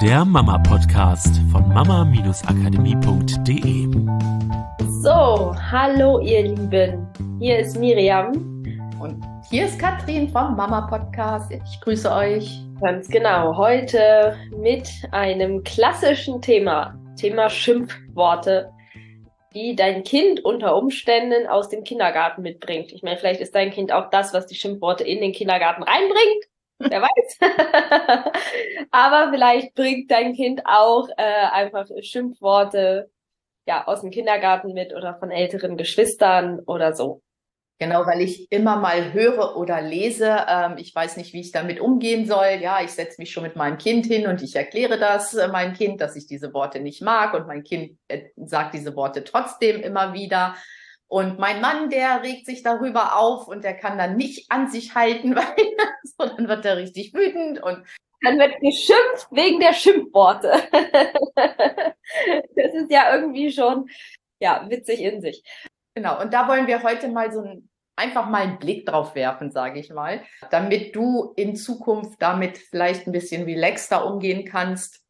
der Mama-Podcast von mama-akademie.de. So, hallo ihr Lieben. Hier ist Miriam. Und hier ist Katrin vom Mama Podcast. Ich grüße euch. Ganz genau. Heute mit einem klassischen Thema. Thema Schimpfworte, die dein Kind unter Umständen aus dem Kindergarten mitbringt. Ich meine, vielleicht ist dein Kind auch das, was die Schimpfworte in den Kindergarten reinbringt. Wer weiß. Aber vielleicht bringt dein Kind auch äh, einfach Schimpfworte ja aus dem Kindergarten mit oder von älteren Geschwistern oder so. Genau, weil ich immer mal höre oder lese, ähm, ich weiß nicht, wie ich damit umgehen soll. Ja, ich setze mich schon mit meinem Kind hin und ich erkläre das äh, meinem Kind, dass ich diese Worte nicht mag und mein Kind äh, sagt diese Worte trotzdem immer wieder. Und mein Mann, der regt sich darüber auf und der kann dann nicht an sich halten, weil so, dann wird er richtig wütend und dann wird geschimpft wegen der Schimpfworte. das ist ja irgendwie schon ja witzig in sich. Genau. Und da wollen wir heute mal so ein einfach mal einen Blick drauf werfen, sage ich mal, damit du in Zukunft damit vielleicht ein bisschen relaxter umgehen kannst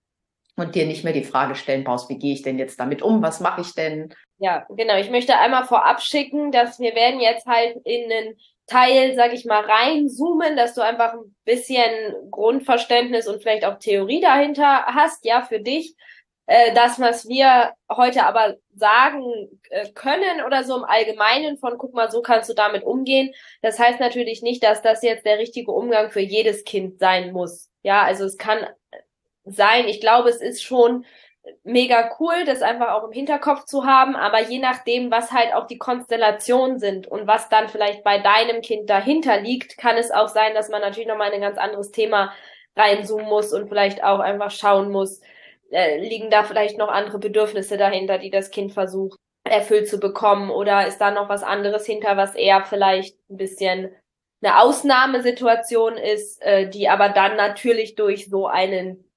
und dir nicht mehr die Frage stellen brauchst, wie gehe ich denn jetzt damit um, was mache ich denn? Ja, genau. Ich möchte einmal vorab schicken, dass wir werden jetzt halt in einen Teil, sag ich mal, reinzoomen, dass du einfach ein bisschen Grundverständnis und vielleicht auch Theorie dahinter hast, ja, für dich. Äh, das, was wir heute aber sagen äh, können oder so im Allgemeinen von, guck mal, so kannst du damit umgehen. Das heißt natürlich nicht, dass das jetzt der richtige Umgang für jedes Kind sein muss. Ja, also es kann sein. Ich glaube, es ist schon mega cool, das einfach auch im Hinterkopf zu haben, aber je nachdem, was halt auch die Konstellationen sind und was dann vielleicht bei deinem Kind dahinter liegt, kann es auch sein, dass man natürlich nochmal ein ganz anderes Thema reinzoomen muss und vielleicht auch einfach schauen muss, äh, liegen da vielleicht noch andere Bedürfnisse dahinter, die das Kind versucht erfüllt zu bekommen oder ist da noch was anderes hinter, was eher vielleicht ein bisschen eine Ausnahmesituation ist, äh, die aber dann natürlich durch so einen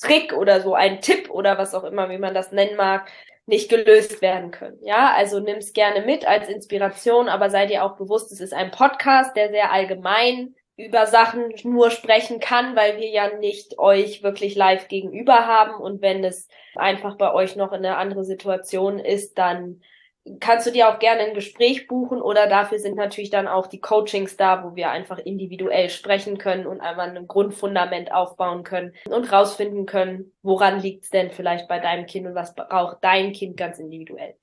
Trick oder so ein Tipp oder was auch immer, wie man das nennen mag, nicht gelöst werden können. Ja, also nimm's gerne mit als Inspiration, aber sei dir auch bewusst, es ist ein Podcast, der sehr allgemein über Sachen nur sprechen kann, weil wir ja nicht euch wirklich live gegenüber haben und wenn es einfach bei euch noch in eine andere Situation ist, dann kannst du dir auch gerne ein Gespräch buchen oder dafür sind natürlich dann auch die Coachings da, wo wir einfach individuell sprechen können und einmal ein Grundfundament aufbauen können und rausfinden können, woran liegt es denn vielleicht bei deinem Kind und was braucht dein Kind ganz individuell.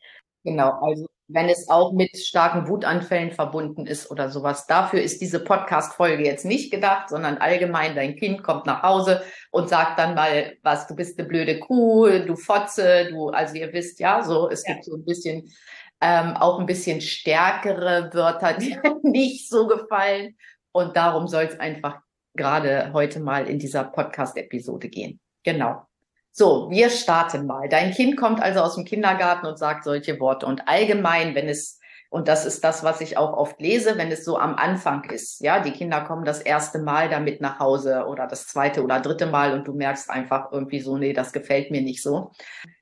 Genau, also wenn es auch mit starken Wutanfällen verbunden ist oder sowas. Dafür ist diese Podcast-Folge jetzt nicht gedacht, sondern allgemein, dein Kind kommt nach Hause und sagt dann mal, was, du bist eine blöde Kuh, du Fotze, du, also ihr wisst ja, so, es ja. gibt so ein bisschen, ähm, auch ein bisschen stärkere Wörter, die nicht so gefallen. Und darum soll es einfach gerade heute mal in dieser Podcast-Episode gehen. Genau. So, wir starten mal. Dein Kind kommt also aus dem Kindergarten und sagt solche Worte. Und allgemein, wenn es, und das ist das, was ich auch oft lese, wenn es so am Anfang ist, ja, die Kinder kommen das erste Mal damit nach Hause oder das zweite oder dritte Mal und du merkst einfach irgendwie so, nee, das gefällt mir nicht so.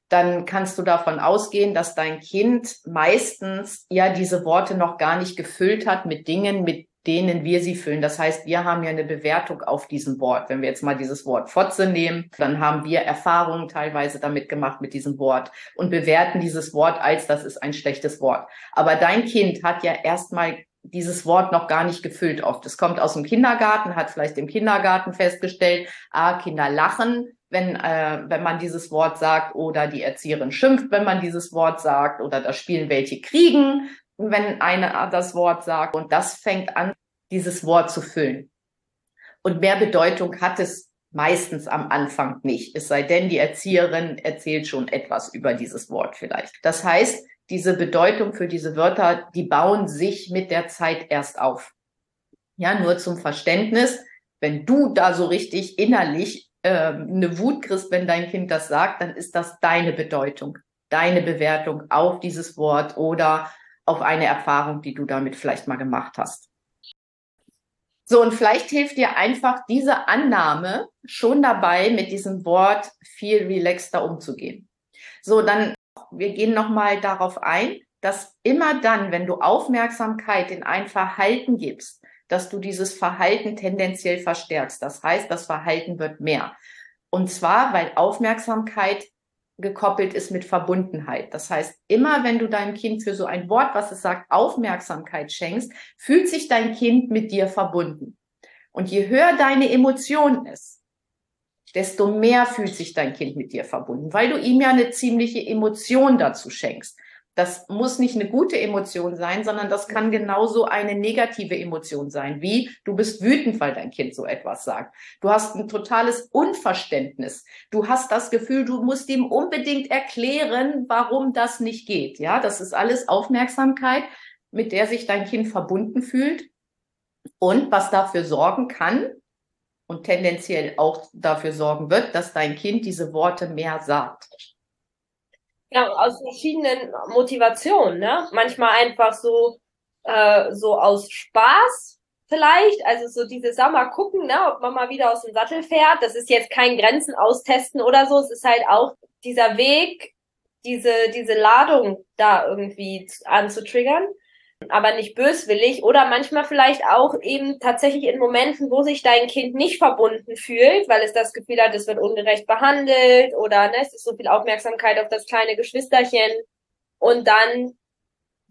Dann kannst du davon ausgehen, dass dein Kind meistens ja diese Worte noch gar nicht gefüllt hat mit Dingen, mit denen wir sie füllen. Das heißt, wir haben ja eine Bewertung auf diesem Wort. Wenn wir jetzt mal dieses Wort Fotze nehmen, dann haben wir Erfahrungen teilweise damit gemacht mit diesem Wort und bewerten dieses Wort als, das ist ein schlechtes Wort. Aber dein Kind hat ja erstmal dieses Wort noch gar nicht gefüllt oft. Es kommt aus dem Kindergarten, hat vielleicht im Kindergarten festgestellt, ah, Kinder lachen, wenn, äh, wenn man dieses Wort sagt oder die Erzieherin schimpft, wenn man dieses Wort sagt oder da spielen welche Kriegen, wenn einer das Wort sagt. Und das fängt an, dieses Wort zu füllen. Und mehr Bedeutung hat es meistens am Anfang nicht. Es sei denn, die Erzieherin erzählt schon etwas über dieses Wort vielleicht. Das heißt, diese Bedeutung für diese Wörter, die bauen sich mit der Zeit erst auf. Ja, nur zum Verständnis, wenn du da so richtig innerlich äh, eine Wut kriegst, wenn dein Kind das sagt, dann ist das deine Bedeutung, deine Bewertung auf dieses Wort oder auf eine Erfahrung, die du damit vielleicht mal gemacht hast. So, und vielleicht hilft dir einfach diese Annahme schon dabei, mit diesem Wort viel relaxter umzugehen. So, dann, wir gehen nochmal darauf ein, dass immer dann, wenn du Aufmerksamkeit in ein Verhalten gibst, dass du dieses Verhalten tendenziell verstärkst. Das heißt, das Verhalten wird mehr. Und zwar, weil Aufmerksamkeit gekoppelt ist mit Verbundenheit. Das heißt, immer wenn du deinem Kind für so ein Wort, was es sagt, Aufmerksamkeit schenkst, fühlt sich dein Kind mit dir verbunden. Und je höher deine Emotion ist, desto mehr fühlt sich dein Kind mit dir verbunden, weil du ihm ja eine ziemliche Emotion dazu schenkst. Das muss nicht eine gute Emotion sein, sondern das kann genauso eine negative Emotion sein, wie du bist wütend, weil dein Kind so etwas sagt. Du hast ein totales Unverständnis. Du hast das Gefühl, du musst ihm unbedingt erklären, warum das nicht geht. Ja, das ist alles Aufmerksamkeit, mit der sich dein Kind verbunden fühlt und was dafür sorgen kann und tendenziell auch dafür sorgen wird, dass dein Kind diese Worte mehr sagt. Ja, aus verschiedenen Motivationen, ne? Manchmal einfach so, äh, so aus Spaß vielleicht, also so diese, mal, gucken, ne, ob man mal wieder aus dem Sattel fährt. Das ist jetzt kein Grenzen austesten oder so. Es ist halt auch dieser Weg, diese, diese Ladung da irgendwie anzutriggern aber nicht böswillig oder manchmal vielleicht auch eben tatsächlich in Momenten, wo sich dein Kind nicht verbunden fühlt, weil es das Gefühl hat, es wird ungerecht behandelt oder ne, es ist so viel Aufmerksamkeit auf das kleine Geschwisterchen und dann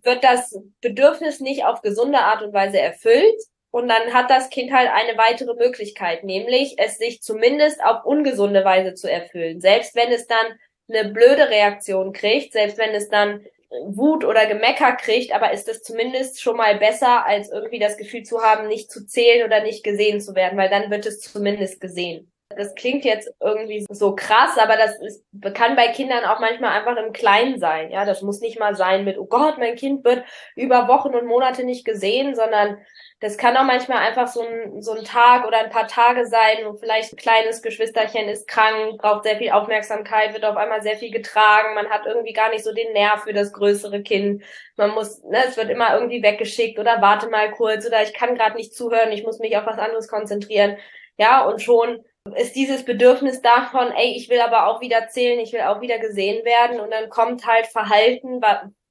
wird das Bedürfnis nicht auf gesunde Art und Weise erfüllt und dann hat das Kind halt eine weitere Möglichkeit, nämlich es sich zumindest auf ungesunde Weise zu erfüllen. Selbst wenn es dann eine blöde Reaktion kriegt, selbst wenn es dann Wut oder Gemecker kriegt, aber ist es zumindest schon mal besser, als irgendwie das Gefühl zu haben, nicht zu zählen oder nicht gesehen zu werden, weil dann wird es zumindest gesehen. Das klingt jetzt irgendwie so krass, aber das ist, kann bei Kindern auch manchmal einfach im Kleinen sein. Ja, das muss nicht mal sein mit, oh Gott, mein Kind wird über Wochen und Monate nicht gesehen, sondern das kann auch manchmal einfach so ein, so ein Tag oder ein paar Tage sein, wo vielleicht ein kleines Geschwisterchen ist krank, braucht sehr viel Aufmerksamkeit, wird auf einmal sehr viel getragen, man hat irgendwie gar nicht so den Nerv für das größere Kind. Man muss, ne, es wird immer irgendwie weggeschickt oder warte mal kurz oder ich kann gerade nicht zuhören, ich muss mich auf was anderes konzentrieren. Ja, und schon ist dieses Bedürfnis davon, ey, ich will aber auch wieder zählen, ich will auch wieder gesehen werden und dann kommt halt Verhalten,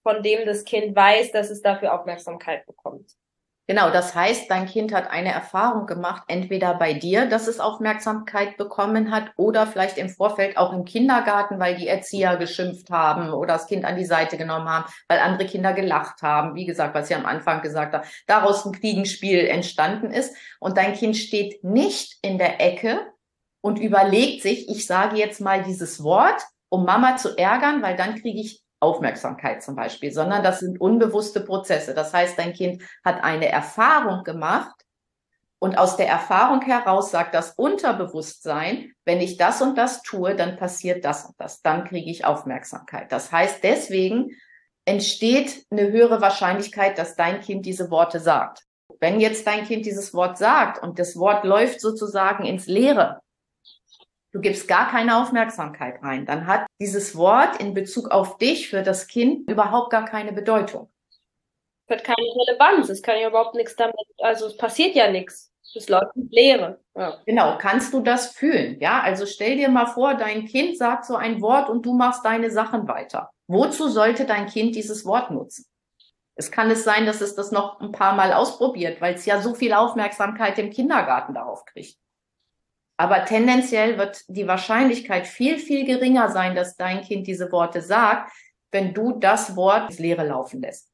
von dem das Kind weiß, dass es dafür Aufmerksamkeit bekommt. Genau, das heißt, dein Kind hat eine Erfahrung gemacht, entweder bei dir, dass es Aufmerksamkeit bekommen hat, oder vielleicht im Vorfeld auch im Kindergarten, weil die Erzieher geschimpft haben oder das Kind an die Seite genommen haben, weil andere Kinder gelacht haben. Wie gesagt, was ich am Anfang gesagt habe, daraus ein Kriegenspiel entstanden ist. Und dein Kind steht nicht in der Ecke und überlegt sich, ich sage jetzt mal dieses Wort, um Mama zu ärgern, weil dann kriege ich Aufmerksamkeit zum Beispiel, sondern das sind unbewusste Prozesse. Das heißt, dein Kind hat eine Erfahrung gemacht und aus der Erfahrung heraus sagt das Unterbewusstsein, wenn ich das und das tue, dann passiert das und das, dann kriege ich Aufmerksamkeit. Das heißt, deswegen entsteht eine höhere Wahrscheinlichkeit, dass dein Kind diese Worte sagt. Wenn jetzt dein Kind dieses Wort sagt und das Wort läuft sozusagen ins Leere, du gibst gar keine Aufmerksamkeit rein, dann hat dieses Wort in Bezug auf dich für das Kind überhaupt gar keine Bedeutung. Es hat keine Relevanz, es kann ja überhaupt nichts damit, also es passiert ja nichts. Es läuft ins Leere. Ja. Genau, kannst du das fühlen? Ja, also stell dir mal vor, dein Kind sagt so ein Wort und du machst deine Sachen weiter. Wozu sollte dein Kind dieses Wort nutzen? Es kann es sein, dass es das noch ein paar Mal ausprobiert, weil es ja so viel Aufmerksamkeit im Kindergarten darauf kriegt. Aber tendenziell wird die Wahrscheinlichkeit viel, viel geringer sein, dass dein Kind diese Worte sagt, wenn du das Wort ins Leere laufen lässt.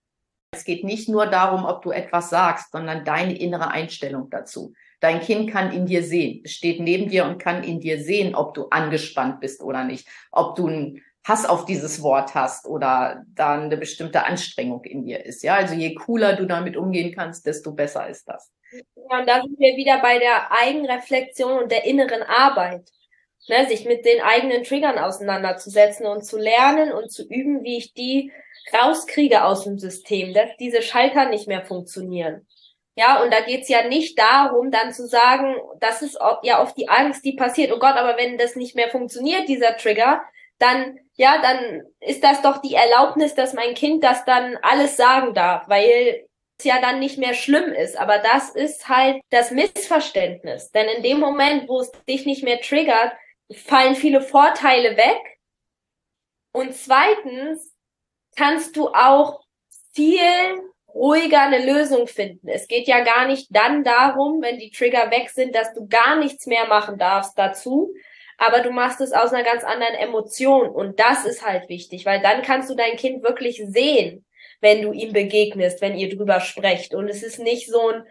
Es geht nicht nur darum, ob du etwas sagst, sondern deine innere Einstellung dazu. Dein Kind kann in dir sehen, steht neben dir und kann in dir sehen, ob du angespannt bist oder nicht, ob du einen Hass auf dieses Wort hast oder da eine bestimmte Anstrengung in dir ist. Ja, also je cooler du damit umgehen kannst, desto besser ist das. Ja, und da sind wir wieder bei der Eigenreflexion und der inneren Arbeit. Ne, sich mit den eigenen Triggern auseinanderzusetzen und zu lernen und zu üben, wie ich die rauskriege aus dem System, dass diese Schalter nicht mehr funktionieren. Ja, und da geht's ja nicht darum, dann zu sagen, das ist ja oft die Angst, die passiert. Oh Gott, aber wenn das nicht mehr funktioniert, dieser Trigger, dann, ja, dann ist das doch die Erlaubnis, dass mein Kind das dann alles sagen darf, weil ja dann nicht mehr schlimm ist. Aber das ist halt das Missverständnis. Denn in dem Moment, wo es dich nicht mehr triggert, fallen viele Vorteile weg. Und zweitens kannst du auch viel ruhiger eine Lösung finden. Es geht ja gar nicht dann darum, wenn die Trigger weg sind, dass du gar nichts mehr machen darfst dazu. aber du machst es aus einer ganz anderen Emotion und das ist halt wichtig, weil dann kannst du dein Kind wirklich sehen, wenn du ihm begegnest, wenn ihr drüber sprecht und es ist nicht so ein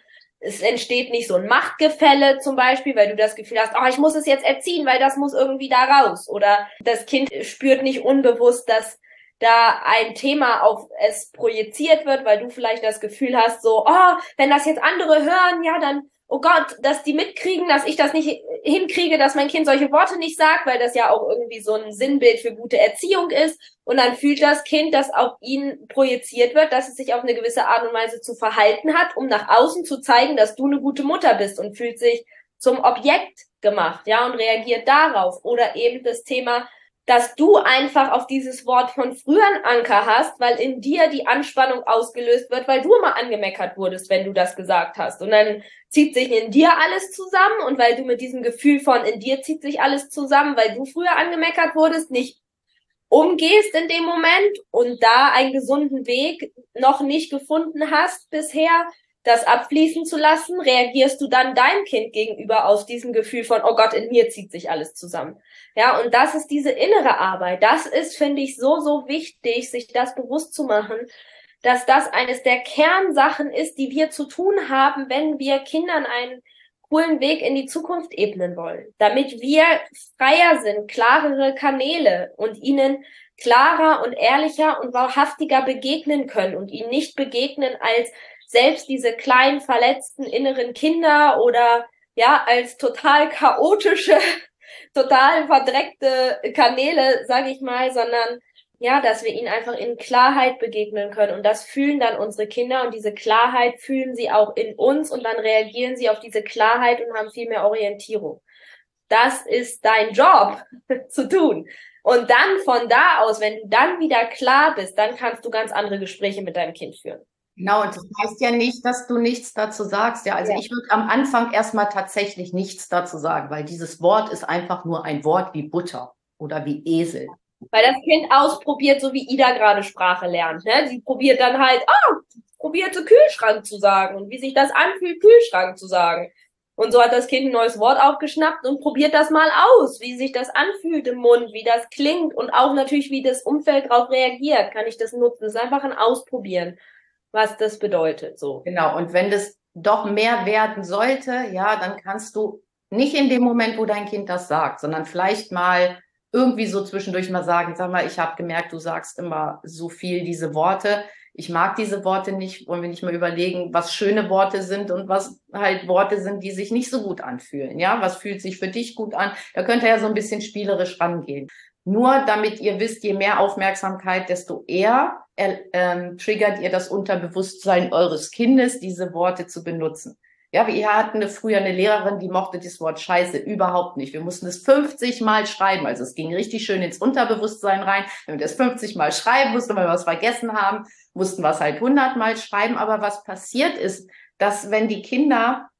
es entsteht nicht so ein Machtgefälle zum Beispiel, weil du das Gefühl hast, oh, ich muss es jetzt erziehen, weil das muss irgendwie da raus. Oder das Kind spürt nicht unbewusst, dass da ein Thema auf es projiziert wird, weil du vielleicht das Gefühl hast, so, oh, wenn das jetzt andere hören, ja, dann oh Gott, dass die mitkriegen, dass ich das nicht hinkriege, dass mein Kind solche Worte nicht sagt, weil das ja auch irgendwie so ein Sinnbild für gute Erziehung ist. Und dann fühlt das Kind, dass auf ihn projiziert wird, dass es sich auf eine gewisse Art und Weise zu verhalten hat, um nach außen zu zeigen, dass du eine gute Mutter bist und fühlt sich zum Objekt gemacht, ja, und reagiert darauf. Oder eben das Thema, dass du einfach auf dieses Wort von früher einen Anker hast, weil in dir die Anspannung ausgelöst wird, weil du immer angemeckert wurdest, wenn du das gesagt hast. Und dann zieht sich in dir alles zusammen und weil du mit diesem Gefühl von in dir zieht sich alles zusammen, weil du früher angemeckert wurdest, nicht umgehst in dem Moment und da einen gesunden Weg noch nicht gefunden hast bisher, das abfließen zu lassen, reagierst du dann deinem Kind gegenüber aus diesem Gefühl von, oh Gott, in mir zieht sich alles zusammen. Ja, und das ist diese innere Arbeit. Das ist, finde ich, so, so wichtig, sich das bewusst zu machen, dass das eines der Kernsachen ist, die wir zu tun haben, wenn wir Kindern einen coolen Weg in die Zukunft ebnen wollen. Damit wir freier sind, klarere Kanäle und ihnen klarer und ehrlicher und wahrhaftiger begegnen können und ihnen nicht begegnen als selbst diese kleinen verletzten inneren Kinder oder ja als total chaotische, total verdreckte Kanäle, sage ich mal, sondern ja, dass wir ihnen einfach in Klarheit begegnen können und das fühlen dann unsere Kinder und diese Klarheit fühlen sie auch in uns und dann reagieren sie auf diese Klarheit und haben viel mehr Orientierung. Das ist dein Job zu tun. Und dann von da aus, wenn du dann wieder klar bist, dann kannst du ganz andere Gespräche mit deinem Kind führen. Genau, und das heißt ja nicht, dass du nichts dazu sagst. Ja, also ja. ich würde am Anfang erstmal tatsächlich nichts dazu sagen, weil dieses Wort ist einfach nur ein Wort wie Butter oder wie Esel. Weil das Kind ausprobiert, so wie Ida gerade Sprache lernt. Ne? Sie probiert dann halt, ah, probiert so Kühlschrank zu sagen und wie sich das anfühlt, Kühlschrank zu sagen. Und so hat das Kind ein neues Wort aufgeschnappt und probiert das mal aus, wie sich das anfühlt im Mund, wie das klingt und auch natürlich, wie das Umfeld darauf reagiert. Kann ich das nutzen? Das ist einfach ein Ausprobieren was das bedeutet. So. Genau. Und wenn das doch mehr werden sollte, ja, dann kannst du nicht in dem Moment, wo dein Kind das sagt, sondern vielleicht mal irgendwie so zwischendurch mal sagen, sag mal, ich habe gemerkt, du sagst immer so viel diese Worte. Ich mag diese Worte nicht. Wollen wir nicht mal überlegen, was schöne Worte sind und was halt Worte sind, die sich nicht so gut anfühlen. Ja, was fühlt sich für dich gut an? Da könnt ihr ja so ein bisschen spielerisch rangehen. Nur damit ihr wisst, je mehr Aufmerksamkeit, desto eher ähm, triggert ihr das Unterbewusstsein eures Kindes, diese Worte zu benutzen. Ja, wir hatten früher eine Lehrerin, die mochte das Wort Scheiße überhaupt nicht. Wir mussten es 50 Mal schreiben. Also es ging richtig schön ins Unterbewusstsein rein. Wenn wir das 50 Mal schreiben mussten, weil wir was vergessen haben, mussten wir es halt 100 Mal schreiben. Aber was passiert ist, dass wenn die Kinder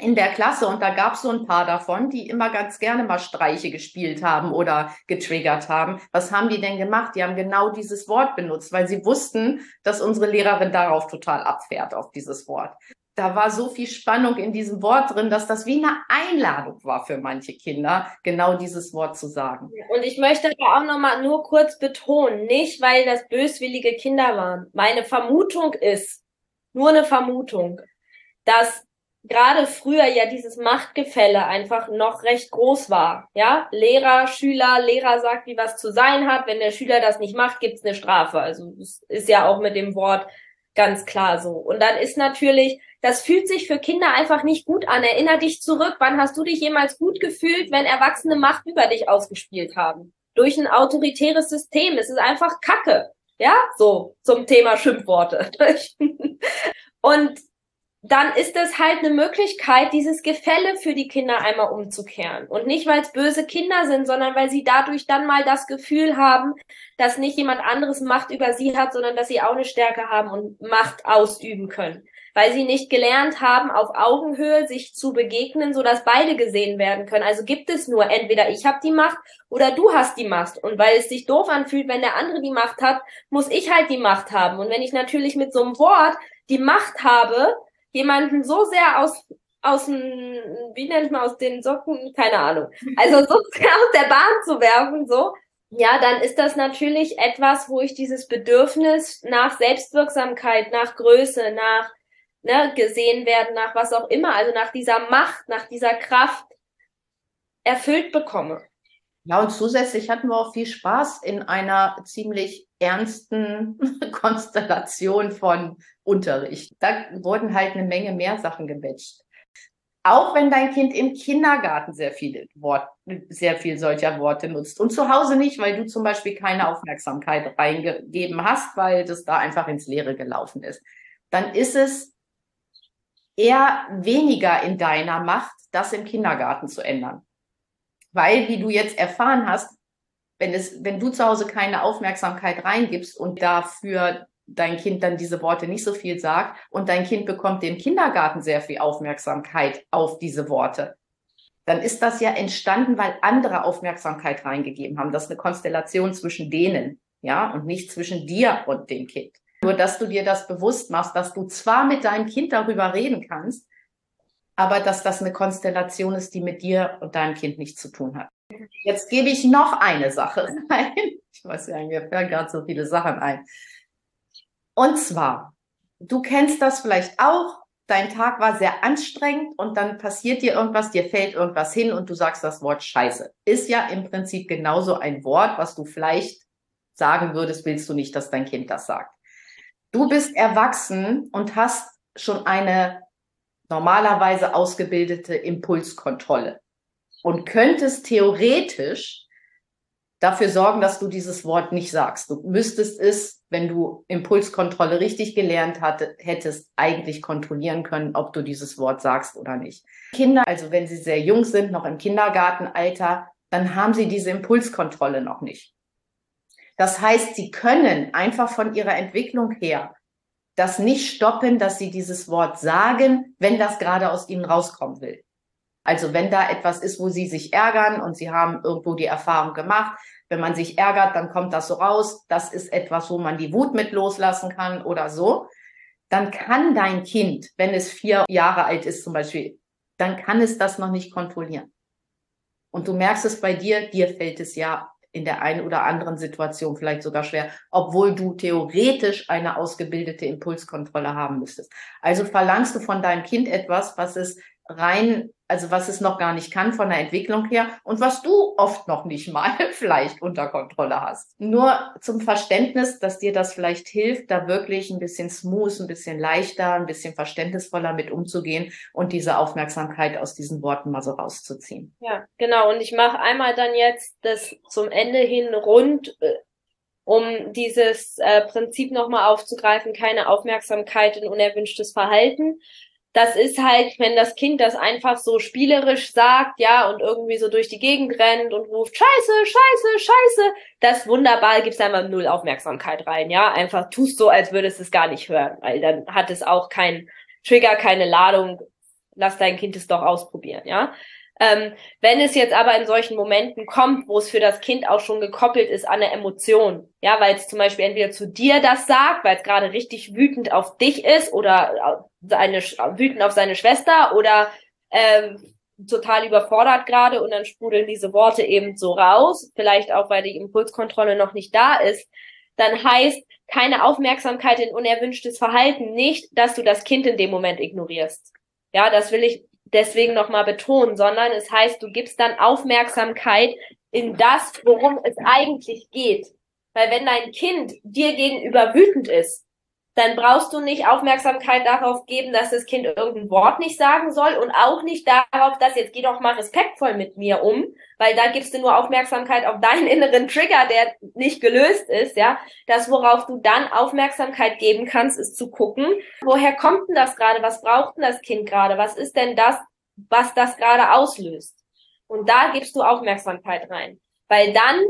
in der Klasse und da gab es so ein paar davon, die immer ganz gerne mal Streiche gespielt haben oder getriggert haben. Was haben die denn gemacht? Die haben genau dieses Wort benutzt, weil sie wussten, dass unsere Lehrerin darauf total abfährt, auf dieses Wort. Da war so viel Spannung in diesem Wort drin, dass das wie eine Einladung war für manche Kinder, genau dieses Wort zu sagen. Und ich möchte da auch nochmal nur kurz betonen, nicht weil das böswillige Kinder waren. Meine Vermutung ist, nur eine Vermutung, dass gerade früher ja dieses Machtgefälle einfach noch recht groß war. Ja, Lehrer, Schüler, Lehrer sagt, wie was zu sein hat. Wenn der Schüler das nicht macht, gibt's eine Strafe. Also das ist ja auch mit dem Wort ganz klar so. Und dann ist natürlich, das fühlt sich für Kinder einfach nicht gut an. Erinner dich zurück, wann hast du dich jemals gut gefühlt, wenn Erwachsene Macht über dich ausgespielt haben? Durch ein autoritäres System. Es ist einfach Kacke. Ja, so zum Thema Schimpfworte. Und dann ist es halt eine Möglichkeit, dieses Gefälle für die Kinder einmal umzukehren. Und nicht, weil es böse Kinder sind, sondern weil sie dadurch dann mal das Gefühl haben, dass nicht jemand anderes Macht über sie hat, sondern dass sie auch eine Stärke haben und Macht ausüben können. Weil sie nicht gelernt haben, auf Augenhöhe sich zu begegnen, so dass beide gesehen werden können. Also gibt es nur entweder ich habe die Macht oder du hast die Macht. Und weil es sich doof anfühlt, wenn der andere die Macht hat, muss ich halt die Macht haben. Und wenn ich natürlich mit so einem Wort die Macht habe, jemanden so sehr aus aus dem, wie nennt man aus den Socken, keine Ahnung. Also so aus der Bahn zu werfen, so, ja, dann ist das natürlich etwas, wo ich dieses Bedürfnis nach Selbstwirksamkeit, nach Größe, nach ne, gesehen werden, nach was auch immer, also nach dieser Macht, nach dieser Kraft erfüllt bekomme. Ja, und zusätzlich hatten wir auch viel Spaß in einer ziemlich ernsten Konstellation von Unterricht. Da wurden halt eine Menge mehr Sachen gematcht. Auch wenn dein Kind im Kindergarten sehr viele Wort, sehr viel solcher Worte nutzt und zu Hause nicht, weil du zum Beispiel keine Aufmerksamkeit reingegeben hast, weil das da einfach ins Leere gelaufen ist, dann ist es eher weniger in deiner Macht, das im Kindergarten zu ändern. Weil, wie du jetzt erfahren hast, wenn es, wenn du zu Hause keine Aufmerksamkeit reingibst und dafür dein Kind dann diese Worte nicht so viel sagt und dein Kind bekommt im Kindergarten sehr viel Aufmerksamkeit auf diese Worte, dann ist das ja entstanden, weil andere Aufmerksamkeit reingegeben haben. Das ist eine Konstellation zwischen denen, ja, und nicht zwischen dir und dem Kind. Nur, dass du dir das bewusst machst, dass du zwar mit deinem Kind darüber reden kannst, aber dass das eine Konstellation ist, die mit dir und deinem Kind nichts zu tun hat. Jetzt gebe ich noch eine Sache rein. Ich weiß ja, mir fallen gerade so viele Sachen ein. Und zwar, du kennst das vielleicht auch, dein Tag war sehr anstrengend und dann passiert dir irgendwas, dir fällt irgendwas hin und du sagst das Wort Scheiße. Ist ja im Prinzip genauso ein Wort, was du vielleicht sagen würdest, willst du nicht, dass dein Kind das sagt. Du bist erwachsen und hast schon eine normalerweise ausgebildete Impulskontrolle und könntest theoretisch dafür sorgen, dass du dieses Wort nicht sagst. Du müsstest es, wenn du Impulskontrolle richtig gelernt hatte, hättest, eigentlich kontrollieren können, ob du dieses Wort sagst oder nicht. Kinder, also wenn sie sehr jung sind, noch im Kindergartenalter, dann haben sie diese Impulskontrolle noch nicht. Das heißt, sie können einfach von ihrer Entwicklung her das nicht stoppen, dass sie dieses Wort sagen, wenn das gerade aus ihnen rauskommen will. Also wenn da etwas ist, wo sie sich ärgern und sie haben irgendwo die Erfahrung gemacht, wenn man sich ärgert, dann kommt das so raus, das ist etwas, wo man die Wut mit loslassen kann oder so, dann kann dein Kind, wenn es vier Jahre alt ist zum Beispiel, dann kann es das noch nicht kontrollieren. Und du merkst es bei dir, dir fällt es ja in der einen oder anderen Situation vielleicht sogar schwer, obwohl du theoretisch eine ausgebildete Impulskontrolle haben müsstest. Also verlangst du von deinem Kind etwas, was es rein, also was es noch gar nicht kann von der Entwicklung her und was du oft noch nicht mal vielleicht unter Kontrolle hast. Nur zum Verständnis, dass dir das vielleicht hilft, da wirklich ein bisschen smooth, ein bisschen leichter, ein bisschen verständnisvoller mit umzugehen und diese Aufmerksamkeit aus diesen Worten mal so rauszuziehen. Ja, genau. Und ich mache einmal dann jetzt das zum Ende hin rund, äh, um dieses äh, Prinzip nochmal aufzugreifen, keine Aufmerksamkeit in unerwünschtes Verhalten das ist halt, wenn das Kind das einfach so spielerisch sagt, ja, und irgendwie so durch die Gegend rennt und ruft, scheiße, scheiße, scheiße, das wunderbar, gibt's einmal null Aufmerksamkeit rein, ja, einfach tust so, als würdest du es gar nicht hören, weil dann hat es auch keinen Trigger, keine Ladung, lass dein Kind es doch ausprobieren, ja. Ähm, wenn es jetzt aber in solchen Momenten kommt, wo es für das Kind auch schon gekoppelt ist an eine Emotion, ja, weil es zum Beispiel entweder zu dir das sagt, weil es gerade richtig wütend auf dich ist oder seine wütend auf seine Schwester oder ähm, total überfordert gerade und dann sprudeln diese Worte eben so raus, vielleicht auch weil die Impulskontrolle noch nicht da ist, dann heißt keine Aufmerksamkeit in unerwünschtes Verhalten nicht, dass du das Kind in dem Moment ignorierst. Ja, das will ich deswegen nochmal betonen, sondern es heißt, du gibst dann Aufmerksamkeit in das, worum es eigentlich geht. Weil wenn dein Kind dir gegenüber wütend ist, dann brauchst du nicht Aufmerksamkeit darauf geben, dass das Kind irgendein Wort nicht sagen soll und auch nicht darauf, dass jetzt geh doch mal respektvoll mit mir um, weil da gibst du nur Aufmerksamkeit auf deinen inneren Trigger, der nicht gelöst ist, ja. Das, worauf du dann Aufmerksamkeit geben kannst, ist zu gucken, woher kommt denn das gerade? Was braucht denn das Kind gerade? Was ist denn das, was das gerade auslöst? Und da gibst du Aufmerksamkeit rein. Weil dann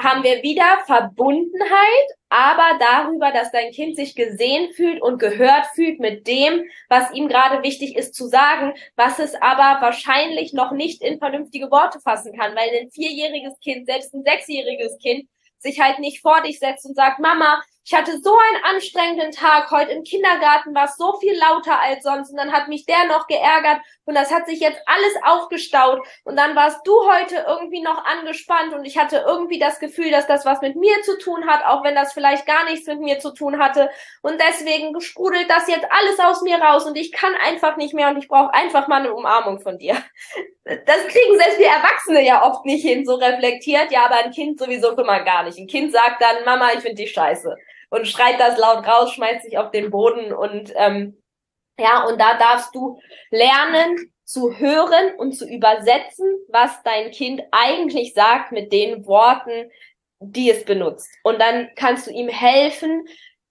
haben wir wieder Verbundenheit, aber darüber, dass dein Kind sich gesehen fühlt und gehört fühlt mit dem, was ihm gerade wichtig ist zu sagen, was es aber wahrscheinlich noch nicht in vernünftige Worte fassen kann, weil ein vierjähriges Kind, selbst ein sechsjähriges Kind, sich halt nicht vor dich setzt und sagt, Mama, ich hatte so einen anstrengenden Tag. Heute im Kindergarten war es so viel lauter als sonst. Und dann hat mich der noch geärgert. Und das hat sich jetzt alles aufgestaut. Und dann warst du heute irgendwie noch angespannt. Und ich hatte irgendwie das Gefühl, dass das was mit mir zu tun hat, auch wenn das vielleicht gar nichts mit mir zu tun hatte. Und deswegen sprudelt das jetzt alles aus mir raus. Und ich kann einfach nicht mehr. Und ich brauche einfach mal eine Umarmung von dir. Das kriegen selbst wir Erwachsene ja oft nicht hin, so reflektiert. Ja, aber ein Kind sowieso immer gar nicht. Ein Kind sagt dann, Mama, ich finde dich scheiße und schreit das laut raus, schmeißt sich auf den Boden und ähm, ja, und da darfst du lernen zu hören und zu übersetzen, was dein Kind eigentlich sagt mit den Worten, die es benutzt. Und dann kannst du ihm helfen,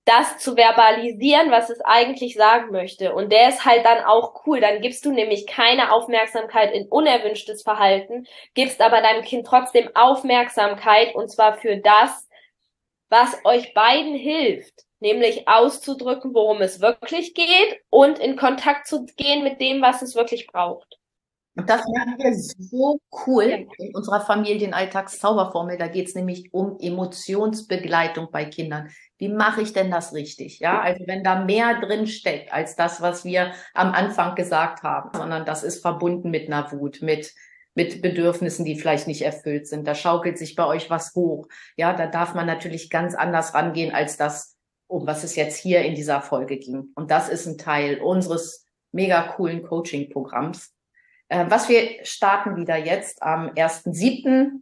das zu verbalisieren, was es eigentlich sagen möchte. Und der ist halt dann auch cool. Dann gibst du nämlich keine Aufmerksamkeit in unerwünschtes Verhalten, gibst aber deinem Kind trotzdem Aufmerksamkeit und zwar für das, was euch beiden hilft, nämlich auszudrücken, worum es wirklich geht und in Kontakt zu gehen mit dem, was es wirklich braucht. Und das machen wir so cool in unserer Familienalltagszauberformel. Da geht es nämlich um Emotionsbegleitung bei Kindern. Wie mache ich denn das richtig? Ja, also wenn da mehr drin steckt als das, was wir am Anfang gesagt haben, sondern das ist verbunden mit einer Wut, mit mit Bedürfnissen, die vielleicht nicht erfüllt sind. Da schaukelt sich bei euch was hoch. Ja, da darf man natürlich ganz anders rangehen als das, um was es jetzt hier in dieser Folge ging. Und das ist ein Teil unseres mega coolen Coaching-Programms. Äh, was wir starten wieder jetzt am 1.7.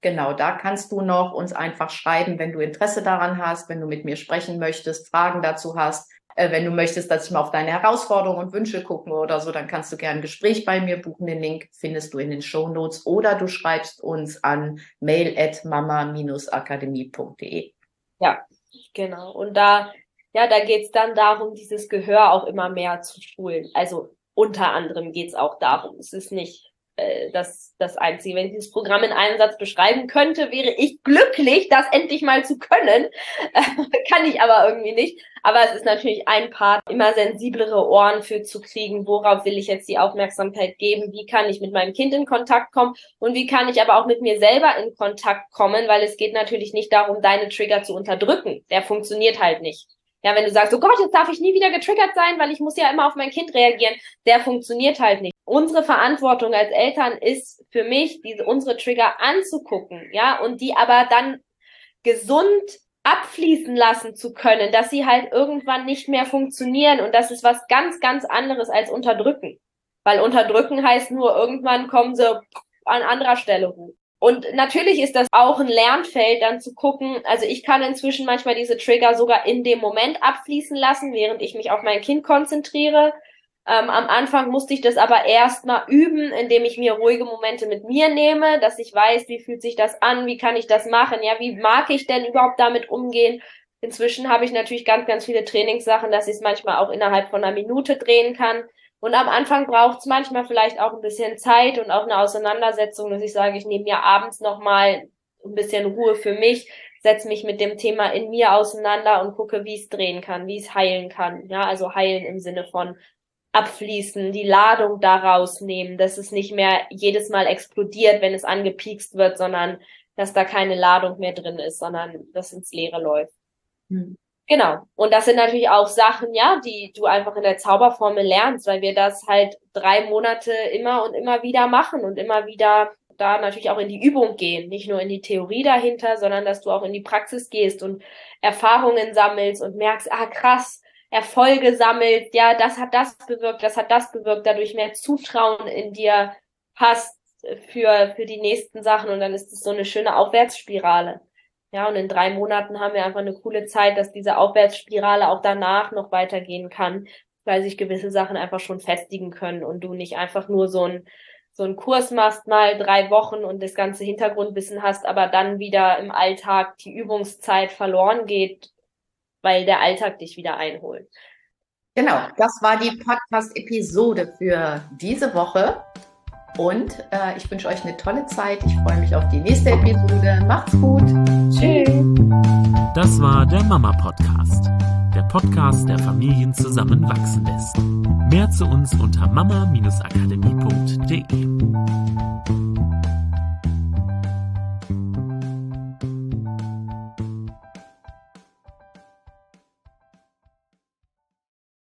Genau, da kannst du noch uns einfach schreiben, wenn du Interesse daran hast, wenn du mit mir sprechen möchtest, Fragen dazu hast. Äh, wenn du möchtest, dass ich mal auf deine Herausforderungen und Wünsche gucken oder so, dann kannst du gerne ein Gespräch bei mir buchen. Den Link findest du in den Show Notes oder du schreibst uns an mail at mama-akademie.de. Ja, genau. Und da, ja, da geht's dann darum, dieses Gehör auch immer mehr zu schulen. Also unter anderem geht's auch darum. Es ist nicht äh, das, das Einzige. Wenn ich dieses Programm in einem Satz beschreiben könnte, wäre ich glücklich, das endlich mal zu können. kann ich aber irgendwie nicht. Aber es ist natürlich ein Part, immer sensiblere Ohren für zu kriegen. Worauf will ich jetzt die Aufmerksamkeit geben? Wie kann ich mit meinem Kind in Kontakt kommen? Und wie kann ich aber auch mit mir selber in Kontakt kommen? Weil es geht natürlich nicht darum, deine Trigger zu unterdrücken. Der funktioniert halt nicht. Ja, wenn du sagst, oh Gott, jetzt darf ich nie wieder getriggert sein, weil ich muss ja immer auf mein Kind reagieren, der funktioniert halt nicht. Unsere Verantwortung als Eltern ist für mich, diese unsere Trigger anzugucken, ja, und die aber dann gesund abfließen lassen zu können, dass sie halt irgendwann nicht mehr funktionieren und das ist was ganz, ganz anderes als unterdrücken. Weil unterdrücken heißt nur, irgendwann kommen sie an anderer Stelle hoch. Und natürlich ist das auch ein Lernfeld, dann zu gucken. Also ich kann inzwischen manchmal diese Trigger sogar in dem Moment abfließen lassen, während ich mich auf mein Kind konzentriere. Ähm, am Anfang musste ich das aber erst mal üben, indem ich mir ruhige Momente mit mir nehme, dass ich weiß, wie fühlt sich das an, wie kann ich das machen, ja, wie mag ich denn überhaupt damit umgehen. Inzwischen habe ich natürlich ganz, ganz viele Trainingssachen, dass ich es manchmal auch innerhalb von einer Minute drehen kann. Und am Anfang braucht es manchmal vielleicht auch ein bisschen Zeit und auch eine Auseinandersetzung, dass ich sage, ich nehme mir abends nochmal ein bisschen Ruhe für mich, setze mich mit dem Thema in mir auseinander und gucke, wie es drehen kann, wie es heilen kann. Ja, also heilen im Sinne von abfließen, die Ladung daraus nehmen, dass es nicht mehr jedes Mal explodiert, wenn es angepiekst wird, sondern dass da keine Ladung mehr drin ist, sondern das ins Leere läuft. Hm. Genau. Und das sind natürlich auch Sachen, ja, die du einfach in der Zauberformel lernst, weil wir das halt drei Monate immer und immer wieder machen und immer wieder da natürlich auch in die Übung gehen, nicht nur in die Theorie dahinter, sondern dass du auch in die Praxis gehst und Erfahrungen sammelst und merkst, ah krass, Erfolge sammelst, ja, das hat das bewirkt, das hat das bewirkt, dadurch mehr Zutrauen in dir hast für, für die nächsten Sachen. Und dann ist es so eine schöne Aufwärtsspirale. Ja, und in drei Monaten haben wir einfach eine coole Zeit, dass diese Aufwärtsspirale auch danach noch weitergehen kann, weil sich gewisse Sachen einfach schon festigen können und du nicht einfach nur so ein so einen Kurs machst, mal drei Wochen und das ganze Hintergrundwissen hast, aber dann wieder im Alltag die Übungszeit verloren geht, weil der Alltag dich wieder einholt. Genau, das war die Podcast-Episode für diese Woche. Und äh, ich wünsche euch eine tolle Zeit. Ich freue mich auf die nächste Episode. Macht's gut. Tschüss. Das war der Mama Podcast. Der Podcast, der Familien zusammenwachsen lässt. Mehr zu uns unter mama-akademie.de.